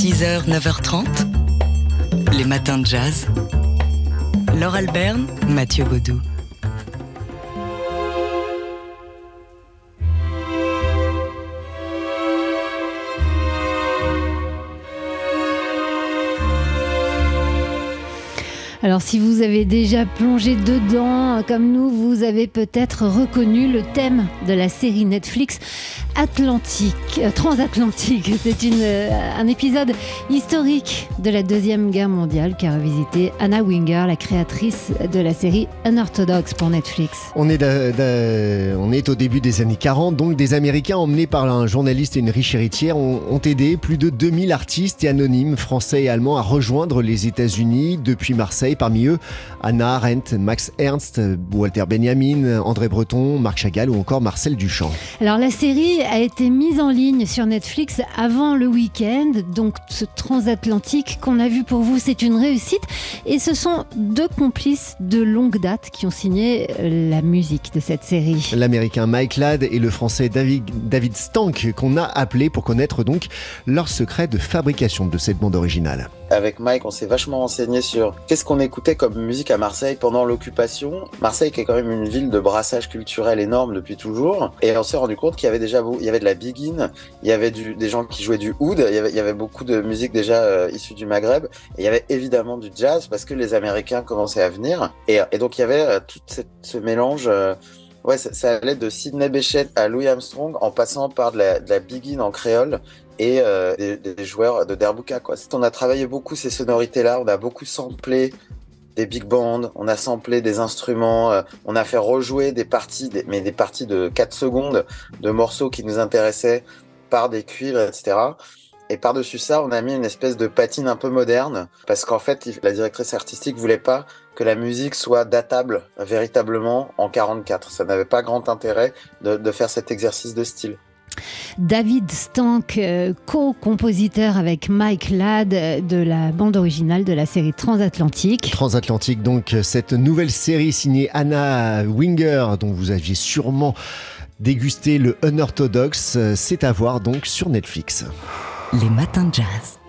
6h, 9h30, les matins de jazz. Laure Alberne, Mathieu Baudou. Alors si vous avez déjà plongé dedans, comme nous, vous avez peut-être reconnu le thème de la série Netflix Atlantique, euh, transatlantique. C'est une, euh, un épisode historique de la Deuxième Guerre mondiale qui a revisité Anna Winger, la créatrice de la série Unorthodox pour Netflix. On est, on est au début des années 40, donc des Américains emmenés par un journaliste et une riche héritière ont, ont aidé plus de 2000 artistes et anonymes français et allemands à rejoindre les États-Unis depuis Marseille. Parmi eux, Anna Arendt, Max Ernst, Walter Benjamin, André Breton, Marc Chagall ou encore Marcel Duchamp. Alors la série a été mise en ligne sur Netflix avant le week-end, donc ce transatlantique qu'on a vu pour vous, c'est une réussite. Et ce sont deux complices de longue date qui ont signé euh, la musique de cette série. L'américain Mike Ladd et le français David, David Stank qu'on a appelé pour connaître donc leur secret de fabrication de cette bande originale. Avec Mike, on s'est vachement renseigné sur qu'est-ce qu'on écoutait comme musique à Marseille pendant l'occupation. Marseille qui est quand même une ville de brassage culturel énorme depuis toujours. Et on s'est rendu compte qu'il y avait déjà il y avait de la begin, il y avait des gens qui jouaient du oud, il y avait, beaucoup de musique déjà euh, issue du Maghreb. Et il y avait évidemment du jazz parce que les Américains commençaient à venir. Et, donc il y avait euh, tout ce mélange. Euh, ça, allait de Sidney Bechet à Louis Armstrong en passant par de la, de la en créole et des, des, joueurs de Derbuka. Quoi. On a travaillé beaucoup ces sonorités-là, on a beaucoup samplé des big bands, on a samplé des instruments, euh, on a fait rejouer des parties, mais des parties de 4 secondes de morceaux qui nous intéressaient par des cuivres, etc. Et par-dessus ça, on a mis une espèce de patine un peu moderne, parce qu'en fait, la directrice artistique voulait pas que la musique soit datable véritablement en 44. Ça n'avait pas grand intérêt de faire cet exercice de style. David Stank, euh, co-compositeur avec Mike Ladd de la bande originale de la série Transatlantique. Transatlantique, donc cette nouvelle série signée Anna Winger, dont vous aviez sûrement dégusté le unorthodoxe, c'est à voir donc sur Netflix. Les matins de jazz.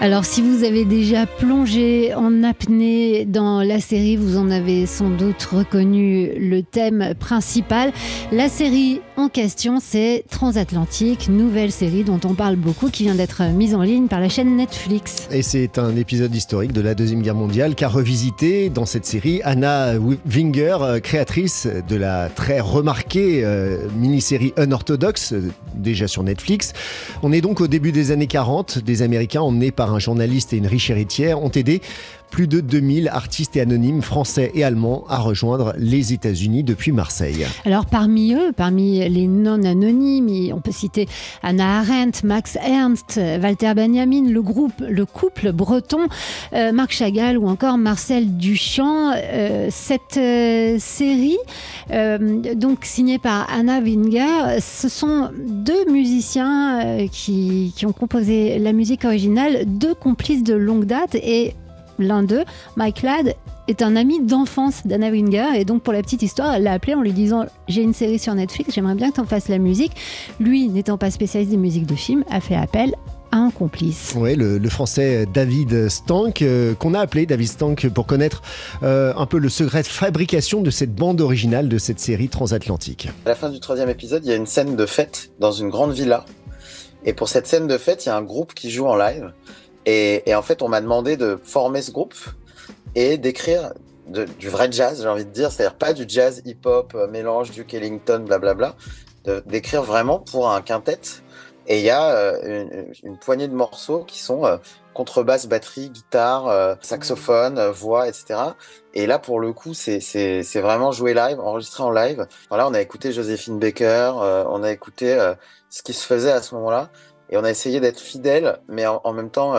Alors si vous avez déjà plongé en apnée dans la série, vous en avez sans doute reconnu le thème principal. La série en question, c'est Transatlantique, nouvelle série dont on parle beaucoup, qui vient d'être mise en ligne par la chaîne Netflix. Et c'est un épisode historique de la Deuxième Guerre mondiale qu'a revisité dans cette série Anna Winger, créatrice de la très remarquée euh, mini-série Unorthodox, déjà sur Netflix. On est donc au début des années 40, des Américains emmenés par journaliste et une riche héritière ont aidé plus de 2000 artistes et anonymes français et allemands à rejoindre les États-Unis depuis Marseille. Alors parmi eux, parmi les non-anonymes, on peut citer Anna Arendt, Max Ernst, Walter Benjamin, le groupe, le couple breton, euh, Marc Chagall ou encore Marcel Duchamp. Euh, cette euh, série, donc signée par Anna Winger, ce sont deux musiciens qui, qui ont composé la musique originale, deux complices de longue date et l'un d'eux, Mike Ladd, est un ami d'enfance d'Anna Winger et donc pour la petite histoire, elle l'a appelé en lui disant j'ai une série sur Netflix, j'aimerais bien que tu en fasses la musique. Lui, n'étant pas spécialiste des musiques de film, a fait appel à un complice. Oui, le, le, français David Stank, euh, qu'on a appelé David Stank pour connaître euh, un peu le secret de fabrication de cette bande originale de cette série transatlantique. À la fin du troisième épisode, il y a une scène de fête dans une grande villa. Et pour cette scène de fête, il y a un groupe qui joue en live. Et, et en fait, on m'a demandé de former ce groupe et d'écrire du vrai jazz, j'ai envie de dire, c'est-à-dire pas du jazz hip-hop, euh, mélange du Kellington, blablabla, d'écrire vraiment pour un quintet. Et il y a euh, une, une, poignée de morceaux qui sont euh, contrebasse, batterie, guitare, euh, saxophone, euh, voix, etc. Et là, pour le coup, c'est vraiment joué live, enregistré en live. Voilà, on a écouté Joséphine Baker, on a écouté ce qui se faisait à ce moment-là, et on a essayé d'être fidèle, mais en, même temps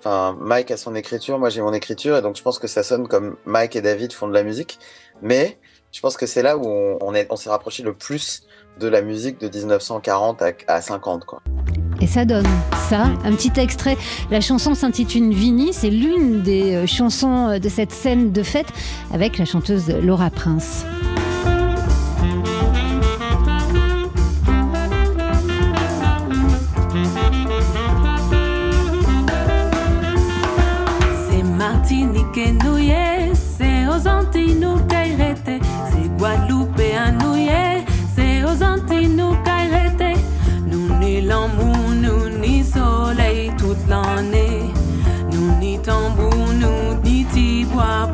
Enfin, Mike a son écriture, moi j'ai mon écriture, et donc je pense que ça sonne comme Mike et David font de la musique. Mais je pense que c'est là où on, s'est rapproché le plus de la musique de 1940 à, à 50. Quoi. Et ça donne ça, un petit extrait. La chanson s'intitule Vini, c'est l'une des chansons de cette scène de fête avec la chanteuse Laura Prince. up.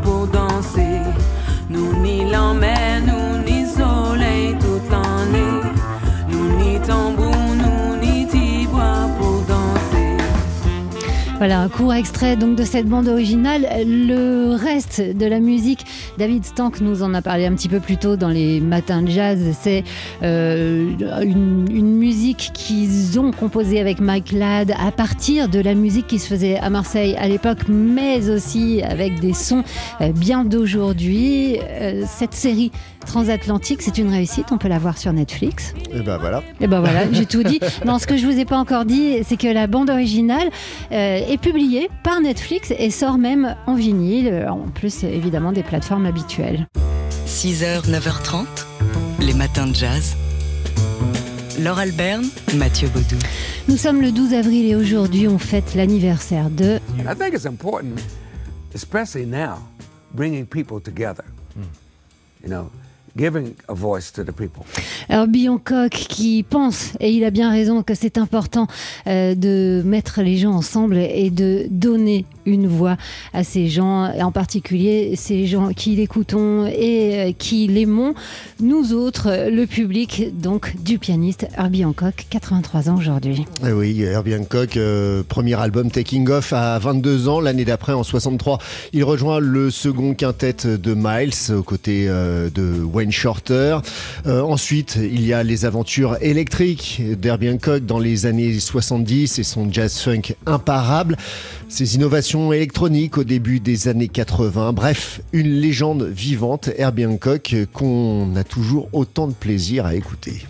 Voilà, un court extrait donc de cette bande originale. Le reste de la musique, David Stank nous en a parlé un petit peu plus tôt dans les matins de jazz. C'est euh, une, une musique qu'ils ont composée avec Mike Ladd à partir de la musique qui se faisait à Marseille à l'époque, mais aussi avec des sons euh, bien d'aujourd'hui. Euh, cette série transatlantique, c'est une réussite. On peut la voir sur Netflix. Et ben voilà. Et ben voilà, j'ai tout dit. Non, ce que je vous ai pas encore dit, c'est que la bande originale euh, est publiée par Netflix et sort même en vinyle, en plus évidemment des plateformes habituelles. 6h, 9h30, les matins de jazz. Laure Alberne, Mathieu Baudou. Nous sommes le 12 avril et aujourd'hui on fête l'anniversaire de I think it's important, especially now, bringing people together. You know, giving a voice to the people. Herbie Hancock qui pense, et il a bien raison, que c'est important euh, de mettre les gens ensemble et de donner une voix à ces gens, et en particulier ces gens qui l'écoutons et euh, qui l'aimons, nous autres, le public donc du pianiste Herbie Hancock, 83 ans aujourd'hui. Eh oui, Herbie Hancock, euh, premier album Taking Off à 22 ans. L'année d'après, en 63, il rejoint le second quintet de Miles aux côtés euh, de Wayne Shorter. Euh, ensuite, il y a les aventures électriques d'Herbie Hancock dans les années 70 et son jazz funk imparable. Ses innovations électroniques au début des années 80. Bref, une légende vivante, Herbie Hancock, qu'on a toujours autant de plaisir à écouter.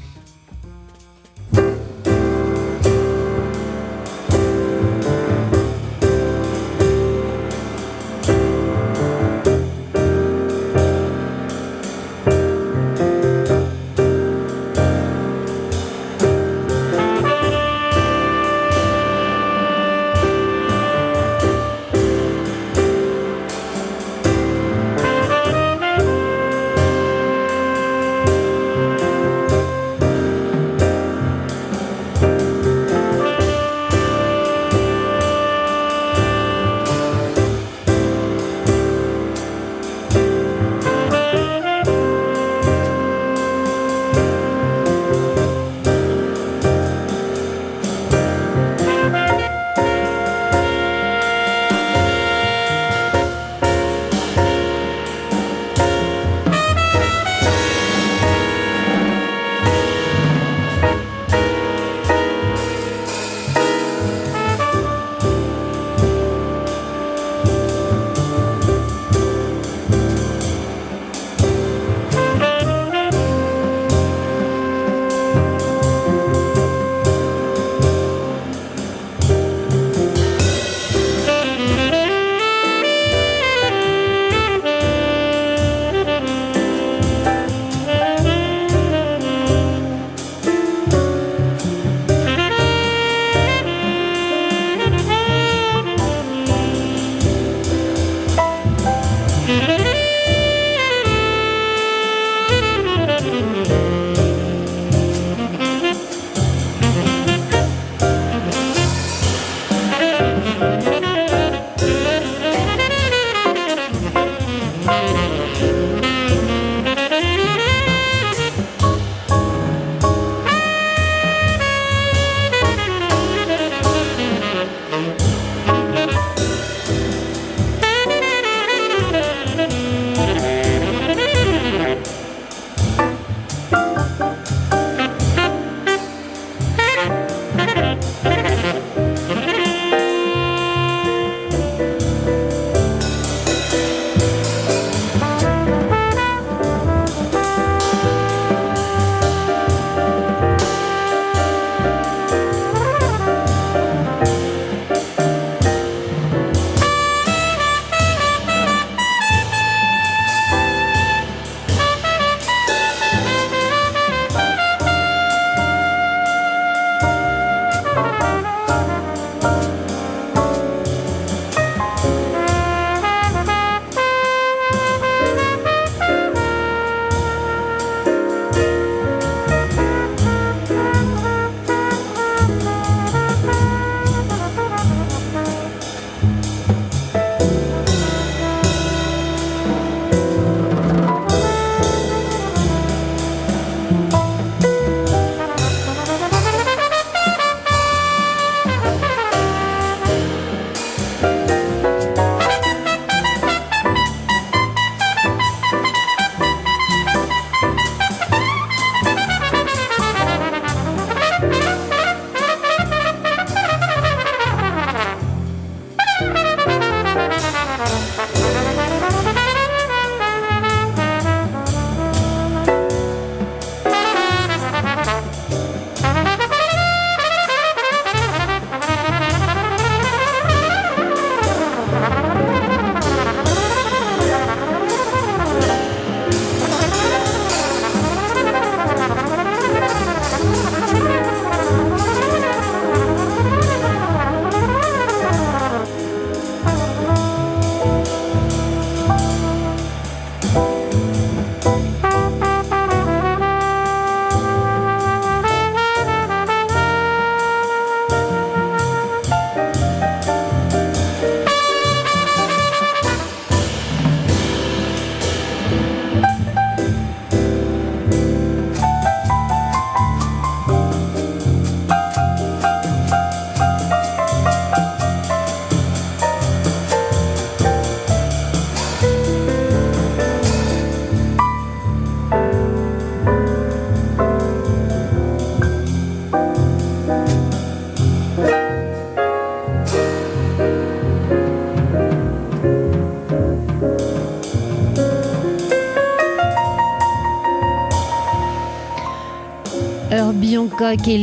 Hancock et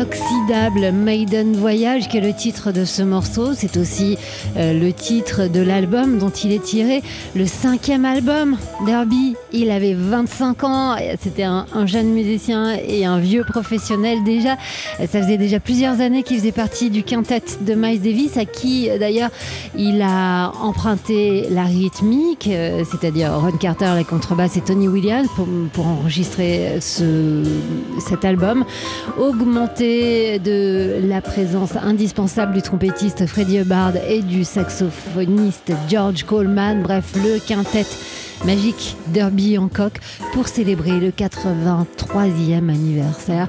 l'inoxydable Maiden Voyage, qui est le titre de ce morceau. C'est aussi euh, le titre de l'album dont il est tiré, le cinquième album. Derby, il avait 25 ans, c'était un, un, jeune musicien et un vieux professionnel déjà. Ça faisait déjà plusieurs années qu'il faisait partie du quintet de Miles Davis, à qui d'ailleurs il a emprunté la rythmique, euh, c'est-à-dire Ron Carter, la contrebasse et Tony Williams pour, enregistrer ce, cet album, augmenté de la présence indispensable du trompettiste Freddie Hubbard et du saxophoniste George Coleman, bref, le quintet magique Derby Hancock pour célébrer le 83e anniversaire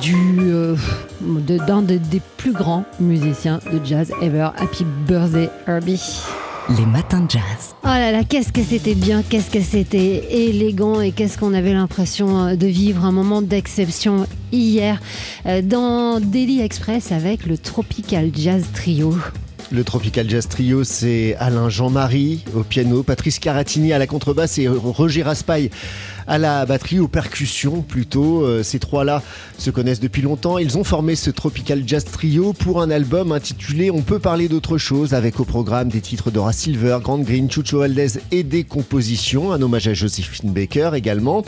du euh, d'un de, des plus grands musiciens de jazz ever. Happy birthday Herbie. Les matins de jazz. Oh là là, qu'est-ce que c'était bien, qu'est-ce que c'était élégant et qu'est-ce qu'on avait l'impression de vivre un moment d'exception hier euh, dans Daily Express avec le Tropical Jazz Trio. Le Tropical Jazz Trio, c'est Alain Jean-Marie au piano, Patrice Caratini à la contrebasse et Roger Raspail à la batterie, aux percussions plutôt. Euh, ces trois-là se connaissent depuis longtemps. Ils ont formé ce Tropical Jazz Trio pour un album intitulé On peut parler d'autre chose, avec au programme des titres d'Ora Silver, Grant Green, Chucho Valdez et des compositions. Un hommage à Josephine Baker également.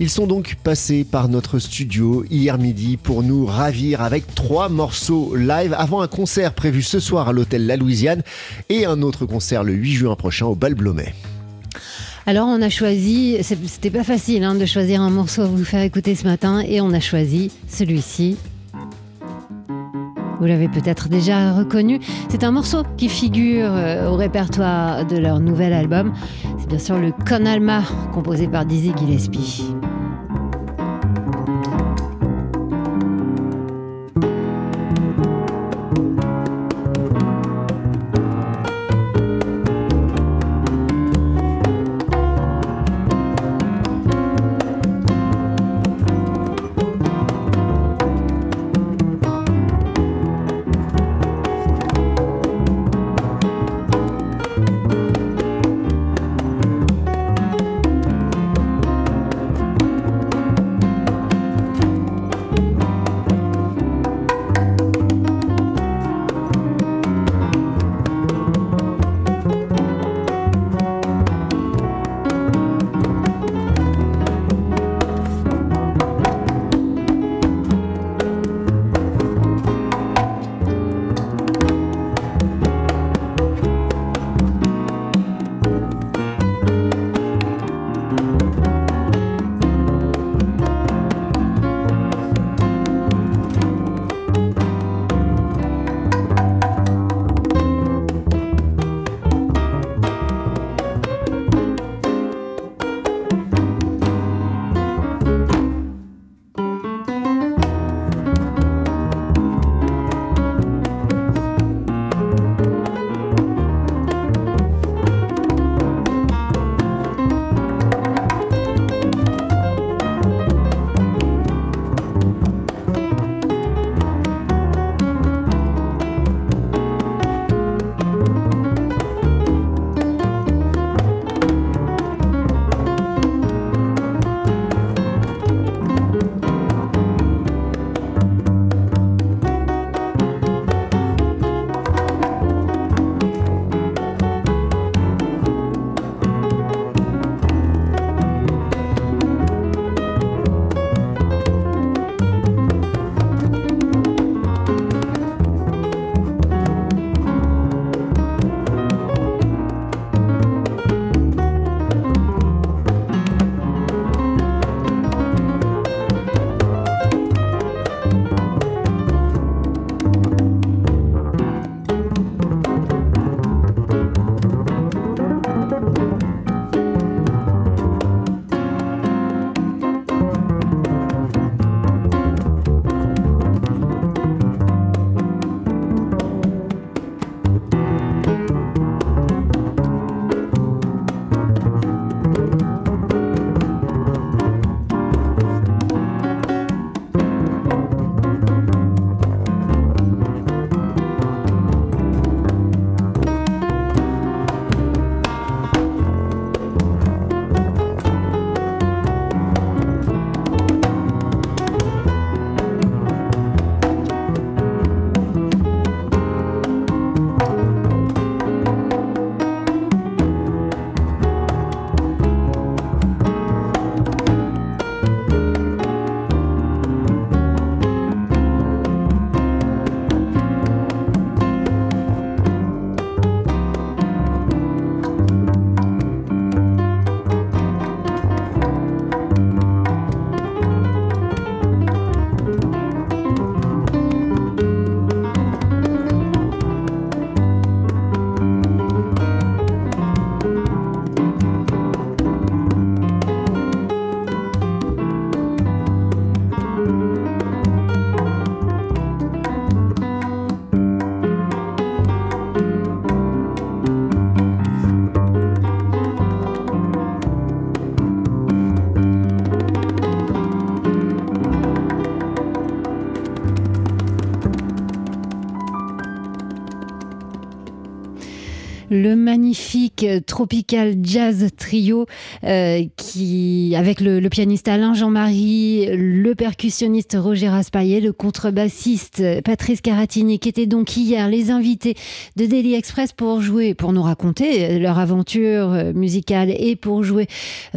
Ils sont donc passés par notre studio hier midi pour nous ravir avec trois morceaux live avant un concert prévu ce soir à l'hôtel La Louisiane et un autre concert le 8 juin prochain au Bal Blomet. Alors on a choisi, c'était pas facile hein, de choisir un morceau à vous faire écouter ce matin et on a choisi celui-ci. Vous l'avez peut-être déjà reconnu, c'est un morceau qui figure euh, au répertoire de leur nouvel album. C'est bien sûr le Con Alma, composé par Dizzy Gillespie. Le magnifique euh, Tropical Jazz Trio euh, qui, avec le, le pianiste Alain Jean-Marie, le percussionniste Roger Raspaillet, le contrebassiste Patrice Caratini, qui étaient donc hier les invités de Daily Express pour jouer, pour nous raconter euh, leur aventure musicale et pour jouer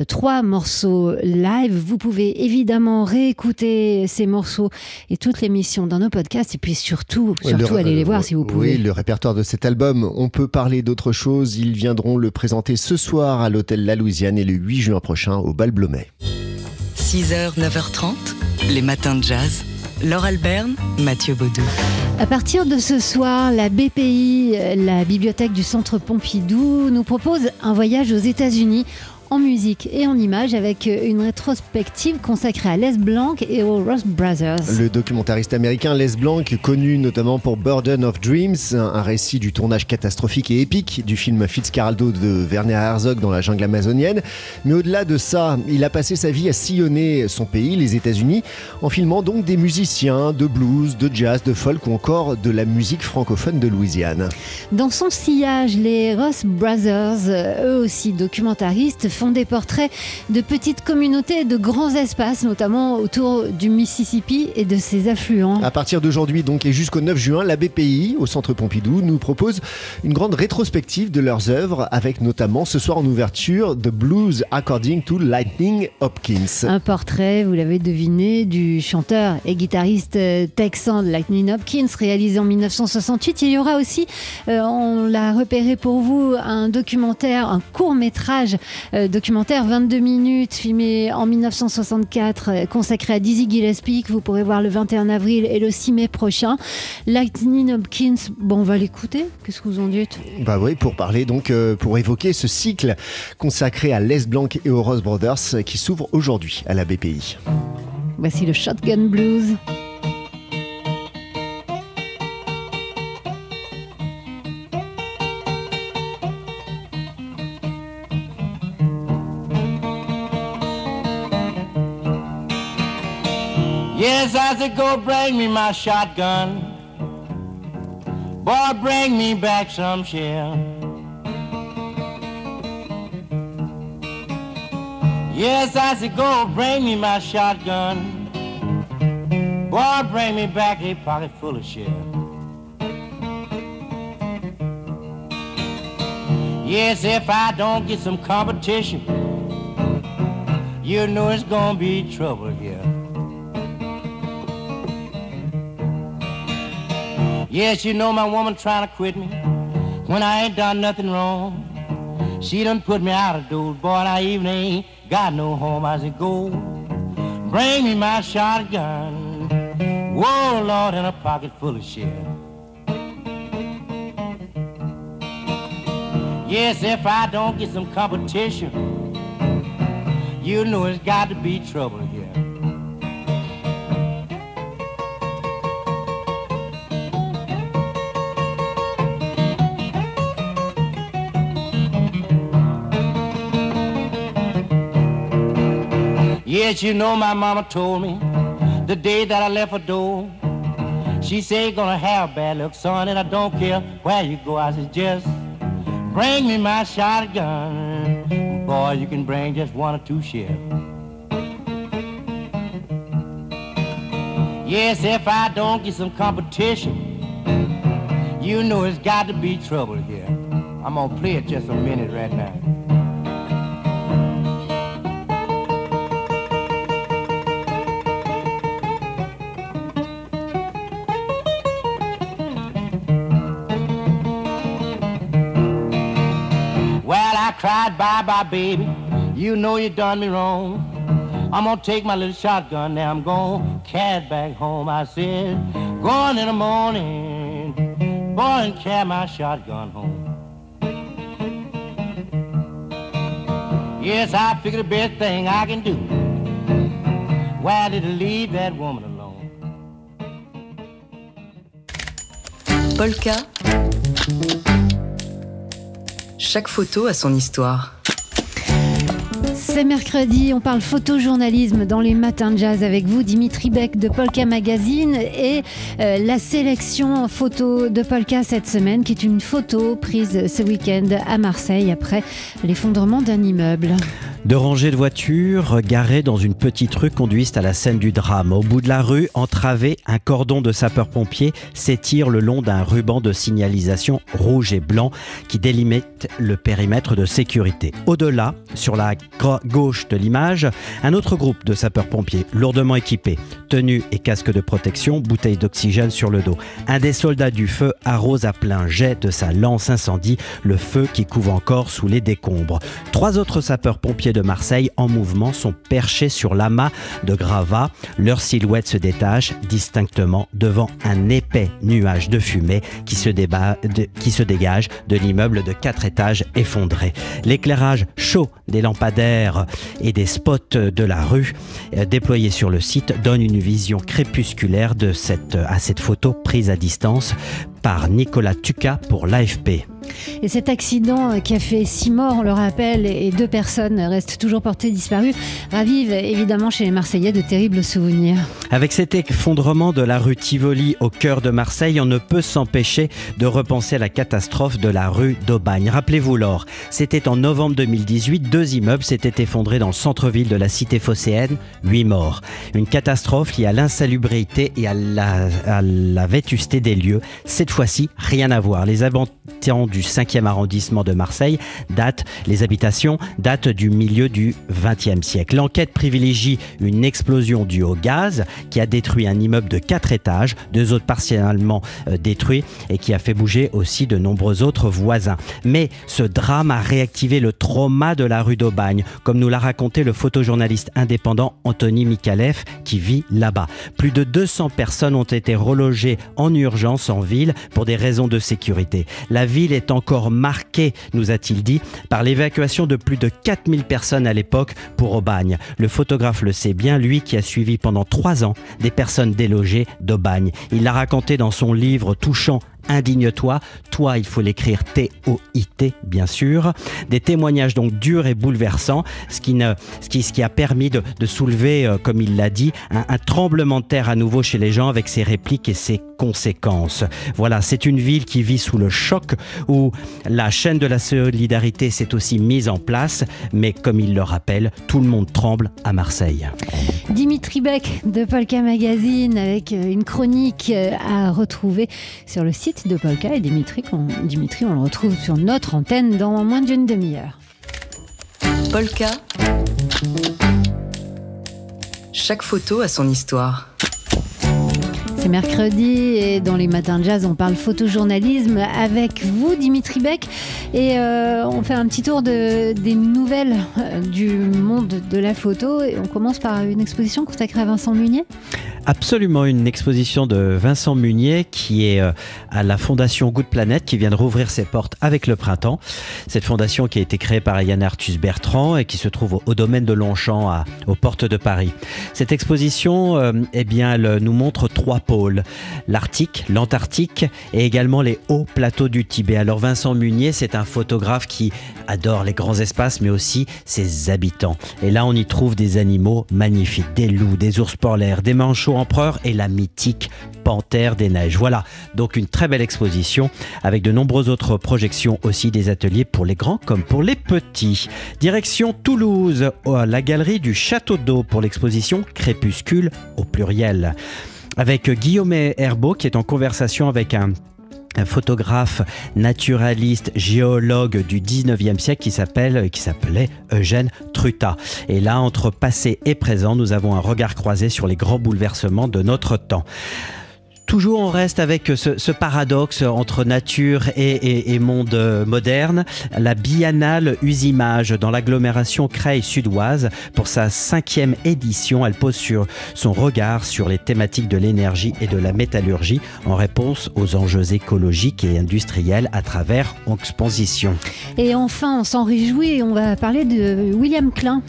trois morceaux live. Vous pouvez évidemment réécouter ces morceaux et toute l'émission dans nos podcasts et puis surtout, surtout le- allez les voir si vous pouvez. Oui, le répertoire de cet album, on peut parler d'autre chose. Ils viendront le présenter ce soir à l'hôtel La Louisiane et le 8 juin prochain au Bal Blomet. 6h, 9h30, les matins de jazz. Laure Alberne, Mathieu Baudou. À partir de ce soir, la BPI, euh, la bibliothèque du Centre Pompidou, nous propose un voyage aux États-Unis en musique et en images avec une rétrospective consacrée à Les Blanc et aux Ross Brothers. Le documentariste américain Les Blanc, connu notamment pour Burden of Dreams, un un récit du tournage catastrophique et épique du film Fitzcarraldo de Werner Herzog dans la jungle amazonienne. Mais au-delà de ça, il a passé sa vie à sillonner son pays, les États-Unis, en filmant donc des musiciens de blues, de jazz, de folk ou encore de la musique francophone de Louisiane. Dans son sillage, les Ross Brothers, euh, eux aussi documentaristes, font des portraits de petites communautés et de grands espaces, notamment autour du Mississippi et de ses affluents. À partir d'aujourd'hui donc et jusqu'au 9 juin, la BPI au Centre Pompidou nous propose une grande rétrospective de leurs œuvres avec notamment ce soir en ouverture The Blues According to Lightning Hopkins. Un portrait, vous l'avez deviné, du chanteur et guitariste euh, texan de Lightning Hopkins, réalisé en 1968. Il y aura aussi, euh, on l'a repéré pour vous, un documentaire, un court métrage documentaire 22 minutes, filmé en 1964, euh, consacré à Dizzy Gillespie, que vous pourrez voir le 21 avril et le 6 mai prochain. Lightning Hopkins, bon, on va l'écouter. Qu'est-ce que vous en dites? Bah oui, pour parler donc, euh, pour évoquer ce cycle consacré à Les Blanc et aux Ross Brothers euh, qui s'ouvre aujourd'hui à la BPI. Voici le Shotgun Blues. Yes, I said, go bring me my shotgun. Boy, bring me back some shell. Yes, I said, go bring me my shotgun. Boy, bring me back a pocket full of shell. Yes, if I don't get some competition, you know it's gonna be trouble here. Yes, you know my woman trying to quit me when I ain't done nothing wrong. She done put me out of doors, boy, and I even ain't got no home. I said, go, bring me my shotgun. Whoa, Lord, in a pocket full of shell. Yes, if I don't get some competition, you know it's got to be trouble Yes, you know my mama told me the day that I left her door. She said, gonna have bad luck, son, and I don't care where you go. I said, just bring me my shotgun. Boy, you can bring just one or two shells. Yes, if I don't get some competition, you know it's got to be trouble here. I'm gonna play it just a minute right now. I bye bye, baby. You know you done me wrong. I'm gonna take my little shotgun now. I'm gonna carry back home. I said, going in the morning, boy, and carry my shotgun home. Yes, I figure the best thing I can do. Why did I leave that woman alone? Polka. Chaque photo a son histoire. C'est mercredi, on parle photojournalisme dans les matins de jazz avec vous, Dimitri Beck de Polka Magazine et euh, la sélection photo de Polka cette semaine qui est une photo prise ce week-end à Marseille après l'effondrement d'un immeuble. Deux rangées de voitures garées dans une petite rue conduisent à la scène du drame. Au bout de la rue, entravé, un cordon de sapeurs-pompiers s'étire le long d'un ruban de signalisation rouge et blanc qui délimite le périmètre de sécurité. Au-delà, sur la gauche de l'image, un autre groupe de sapeurs-pompiers lourdement équipés, tenue et casque de protection, bouteille d'oxygène sur le dos. Un des soldats du feu arrose à plein jet de sa lance incendie le feu qui couvre encore sous les décombres. Trois autres sapeurs-pompiers de Marseille en mouvement sont perchés sur l'amas de gravats. Leur silhouette se détache distinctement devant un épais nuage de fumée qui se, dégage de l'immeuble de quatre étages effondré. L'éclairage chaud des lampadaires et des spots de la rue euh, déployés sur le site donne une vision crépusculaire de à cette photo prise à distance par Nicolas Tuca pour l'AFP. Et cet accident qui a fait six morts, on le rappelle, et deux personnes restent toujours portées disparues, ravive évidemment chez les Marseillais de terribles souvenirs. Avec cet effondrement de la rue Tivoli au cœur de Marseille, on ne peut s'empêcher de repenser à la catastrophe de la rue d'Aubagne. Rappelez-vous, Laure, c'était en novembre 2018, deux immeubles s'étaient effondrés dans le centre-ville de la cité phocéenne, huit morts. Une catastrophe liée à l'insalubrité et à la, à la vétusté des lieux. Cette fois-ci, rien à voir. Les habitants du 5e arrondissement de Marseille datent, les habitations datent du milieu du 20e siècle. L'enquête privilégie une explosion due au gaz qui a détruit un immeuble de 4 étages, deux autres partiellement euh, détruits et qui a fait bouger aussi de nombreux autres voisins. Mais ce drame a réactivé le trauma de la rue d'Aubagne, comme nous l'a raconté le photojournaliste indépendant Anthony Mikalev qui vit là-bas. Plus de 200 personnes ont été relogées en urgence en ville pour des raisons de sécurité. La ville est encore marquée, nous a-t-il dit, par l'évacuation de plus de 4000 personnes à l'époque pour Aubagne. Le photographe le sait bien, lui qui a suivi pendant trois ans des personnes délogées d'Aubagne. Il l'a raconté dans son livre touchant Indigne-toi. Toi, il faut l'écrire T-O-I-T, bien sûr. Des témoignages donc durs et bouleversants, ce qui, ne, ce qui, ce qui a permis de, soulever, euh, comme il l'a dit, un, un, tremblement de terre à nouveau chez les gens avec ses répliques et ses conséquences. Voilà, c'est une ville qui vit sous le choc, où la chaîne de la solidarité s'est aussi mise en place, mais comme il le rappelle, tout le monde tremble à Marseille. Dimitri Beck de Polka Magazine avec euh, une chronique euh, à retrouver sur le site de Polka et Dimitri, on, Dimitri, on le retrouve sur notre antenne dans moins d'une demi-heure. Polka. Chaque photo a son histoire. Mercredi et dans les matins de jazz, on parle photojournalisme avec vous, Dimitri Beck. Et euh, on fait un petit tour de, des nouvelles euh, du monde de la photo. Et on commence par une exposition consacrée à Vincent Munier absolument une exposition de Vincent Munier qui est euh, à la fondation Good Planet qui vient de rouvrir ses portes avec le printemps. Cette fondation qui a été créée par Yann Arthus Bertrand et qui se trouve au, domaine de Longchamp à, aux portes de Paris. Cette exposition, eh bien, elle nous montre trois pôles l'Arctique, l'Antarctique et également les hauts plateaux du Tibet. Alors Vincent Munier, c'est un photographe qui adore les grands espaces mais aussi ses habitants. Et là, on y trouve des animaux magnifiques, des loups, des ours polaires, des manchots empereur et la mythique Panthère des Neiges. Voilà, donc une très belle exposition avec de nombreuses autres projections aussi des ateliers pour les grands comme pour les petits. Direction Toulouse, la galerie du Château d'Eau pour l'exposition Crépuscule au pluriel. Avec Guillaume Herbeau qui est en conversation avec un photographe naturaliste, géologue du 19e siècle qui s'appelle, qui s'appelait Eugène Truta. Et là, entre passé et présent, nous avons un regard croisé sur les grands bouleversements de notre temps. Toujours on reste avec ce, paradoxe entre nature et, monde moderne. La biennale Usimage dans l'agglomération Creil sudoise pour sa cinquième édition. Elle pose sur son regard sur les thématiques de l'énergie et de la métallurgie en réponse aux enjeux écologiques et industriels à travers exposition. Et enfin, on s'en réjouit et on va parler de William Klein.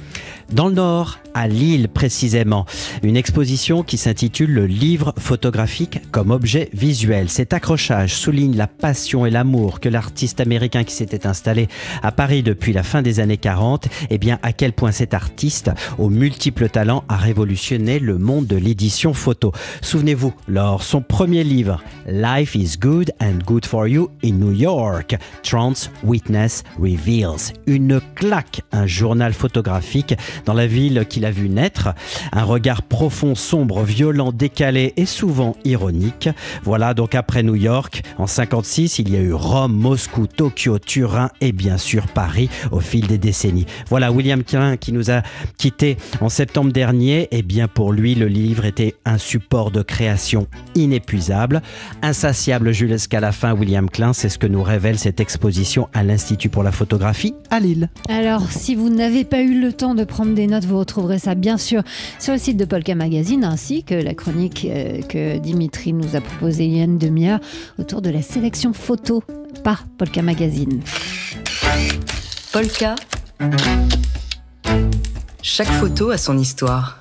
Dans le Nord, à Lille précisément, une exposition qui s'intitule Le livre photographique comme objet visuel. Cet accrochage souligne la passion et l'amour que l'artiste américain qui s'était installé à Paris depuis la fin des années 40, et eh bien à quel point cet artiste, aux multiples talents, a révolutionné le monde de l'édition photo. Souvenez-vous, lors son premier livre, Life is Good and Good for You in New York, Trans Witness Reveals, une claque, un journal photographique dans la ville qu'il a vu naître, un regard profond, sombre, violent, décalé et souvent ironique. Voilà donc après New York, en 56, il y a eu Rome, Moscou, Tokyo, Turin et bien sûr Paris au fil des décennies. Voilà William Klein qui nous a quittés en septembre dernier. Et eh bien pour lui, le livre était un support de création inépuisable, insatiable jusqu'à la fin. William Klein, c'est ce que nous révèle cette exposition à l'Institut pour la photographie à Lille. Alors, si vous n'avez pas eu le temps de prendre des notes, vous retrouverez ça bien sûr sur le site de Polka Magazine ainsi que la chronique euh, que Dimitri nous a proposée il y a une demi-heure autour de la sélection photo par Polka Magazine. Polka. Chaque photo a son histoire.